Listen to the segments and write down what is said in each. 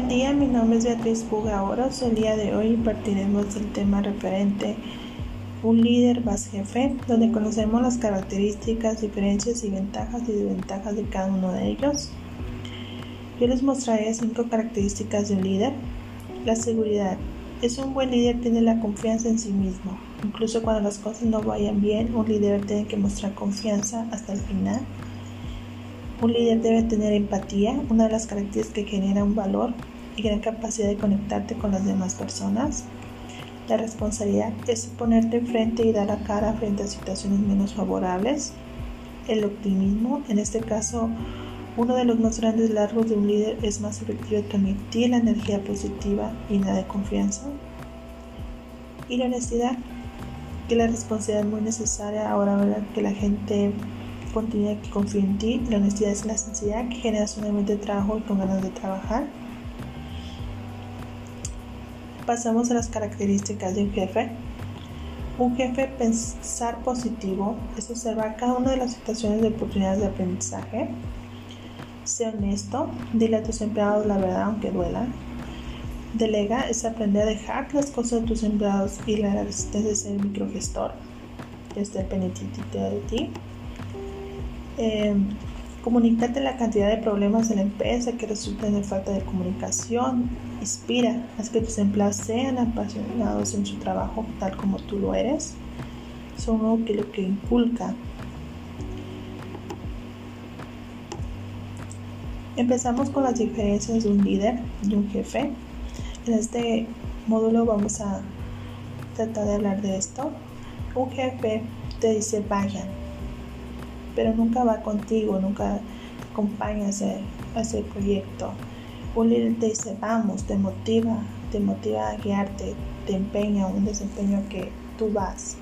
Buen día, mi nombre es Beatriz Puga Oros. El día de hoy impartiremos el tema referente un líder más jefe, donde conocemos las características, diferencias y ventajas y desventajas de cada uno de ellos. Yo les mostraré cinco características de un líder. La seguridad. Es un buen líder tiene la confianza en sí mismo. Incluso cuando las cosas no vayan bien, un líder tiene que mostrar confianza hasta el final. Un líder debe tener empatía, una de las características que genera un valor y gran capacidad de conectarte con las demás personas. La responsabilidad es ponerte frente y dar la cara frente a situaciones menos favorables. El optimismo, en este caso, uno de los más grandes largos de un líder es más efectivo transmitir la energía positiva y la de confianza. Y la honestidad, que la responsabilidad es muy necesaria ahora ¿verdad? que la gente continúa que confía en ti. La honestidad es la sinceridad que genera un ambiente de trabajo y con ganas de trabajar. Pasamos a las características de un jefe. Un jefe pensar positivo es observar cada una de las situaciones de oportunidades de aprendizaje. Sé honesto, dile a tus empleados la verdad aunque duela. Delega es aprender a dejar las cosas de tus empleados y la resistencia de ser microgestor, esté pendiente de ti. Eh, comunícate la cantidad de problemas de la empresa que resultan de falta de comunicación. Inspira, haz que tus empleados sean apasionados en su trabajo tal como tú lo eres. Son algo que lo que inculca. Empezamos con las diferencias de un líder y un jefe. En este módulo vamos a tratar de hablar de esto. Un jefe te dice vayan, pero nunca va contigo, nunca acompaña a ese, proyecto. Un líder te dice, vamos, te motiva, te motiva a guiarte, te empeña un desempeño que tú vas.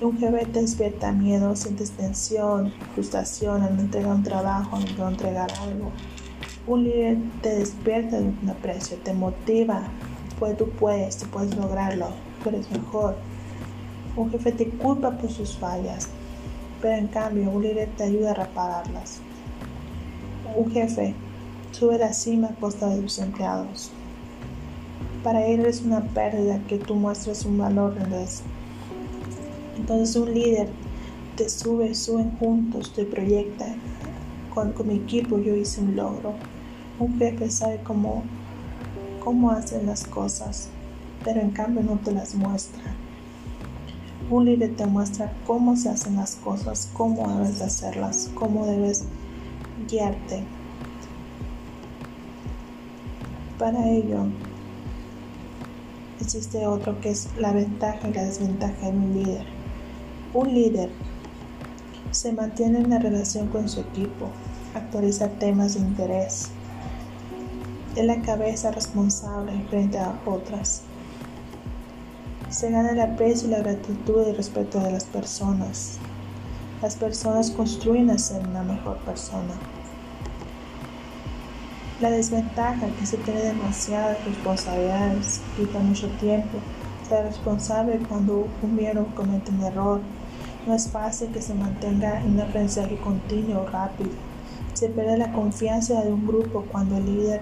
Un jefe te despierta miedo, sientes tensión, frustración al no entregar un trabajo, al no entregar algo. Un líder te despierta de un aprecio, te motiva, pues tú puedes, tú puedes lograrlo, tú eres mejor. Un jefe te culpa por sus fallas, pero en cambio un líder te ayuda a repararlas. Un jefe sube la cima a costa de sus empleados. Para él es una pérdida que tú muestres un valor en eso. Entonces un líder te sube, suben juntos, te proyecta. Con, con mi equipo yo hice un logro. Un jefe sabe cómo, cómo hacen las cosas, pero en cambio no te las muestra. Un líder te muestra cómo se hacen las cosas, cómo debes de hacerlas, cómo debes guiarte. Para ello, existe otro que es la ventaja y la desventaja de un líder. Un líder se mantiene en la relación con su equipo, actualiza temas de interés, es la cabeza responsable frente a otras se gana el aprecio y la gratitud y respeto de las personas. Las personas construyen a ser una mejor persona. La desventaja que se tiene demasiadas responsabilidades, quita mucho tiempo. Ser responsable cuando un miembro comete un error. No es fácil que se mantenga en un aprendizaje continuo o rápido. Se pierde la confianza de un grupo cuando el líder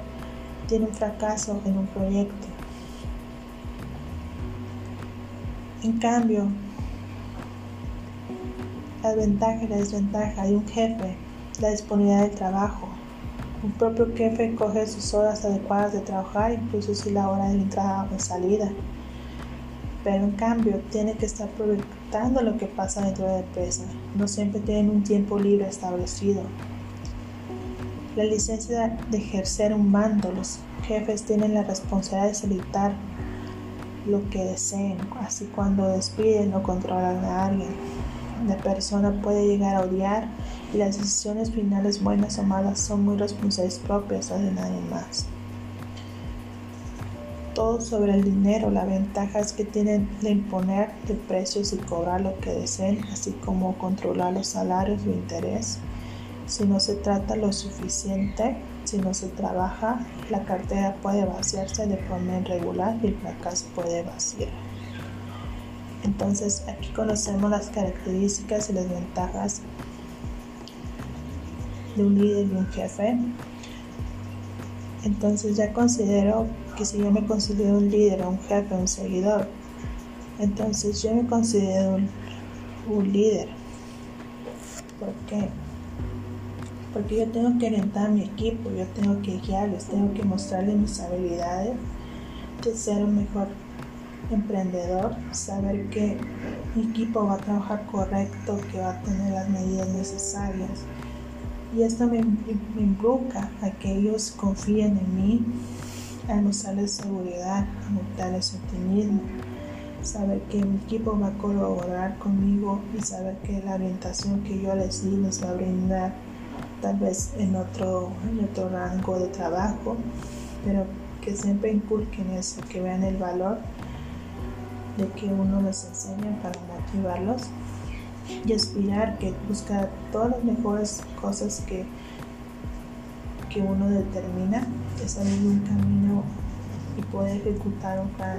tiene un fracaso en un proyecto. En cambio, la ventaja y la desventaja de un jefe, la disponibilidad del trabajo. Un propio jefe coge sus horas adecuadas de trabajar, incluso si la hora de entrada o salida. Pero en cambio, tiene que estar proyectando lo que pasa dentro de la empresa. No siempre tienen un tiempo libre establecido. La licencia de ejercer un mando, los jefes tienen la responsabilidad de solicitar lo que deseen, así cuando despiden o controlan a alguien. La persona puede llegar a odiar y las decisiones finales buenas o malas son muy responsables propias de nadie más. Todo sobre el dinero, la ventaja es que tienen de imponer de precios y cobrar lo que deseen, así como controlar los salarios o interés. Si no se trata lo suficiente, si no se trabaja, la cartera puede vaciarse de forma irregular y el fracaso puede vaciar. Entonces aquí conocemos las características y las ventajas de un líder y un jefe. Entonces ya considero que si yo me considero un líder, un jefe, un seguidor, entonces yo me considero un, un líder. ¿Por qué? Porque yo tengo que orientar a mi equipo, yo tengo que guiarles, tengo que mostrarles mis habilidades de ser un mejor emprendedor, saber que mi equipo va a trabajar correcto, que va a tener las medidas necesarias. Y esto me, me involucra a que ellos confíen en mí, a mostrarles seguridad, a mostrarles optimismo, saber que mi equipo va a colaborar conmigo y saber que la orientación que yo les di les va a brindar tal vez en otro, en otro rango de trabajo, pero que siempre inculquen eso, que vean el valor de que uno les enseña para motivarlos y aspirar que busca todas las mejores cosas que, que uno determina, es salir un camino y poder ejecutar un plan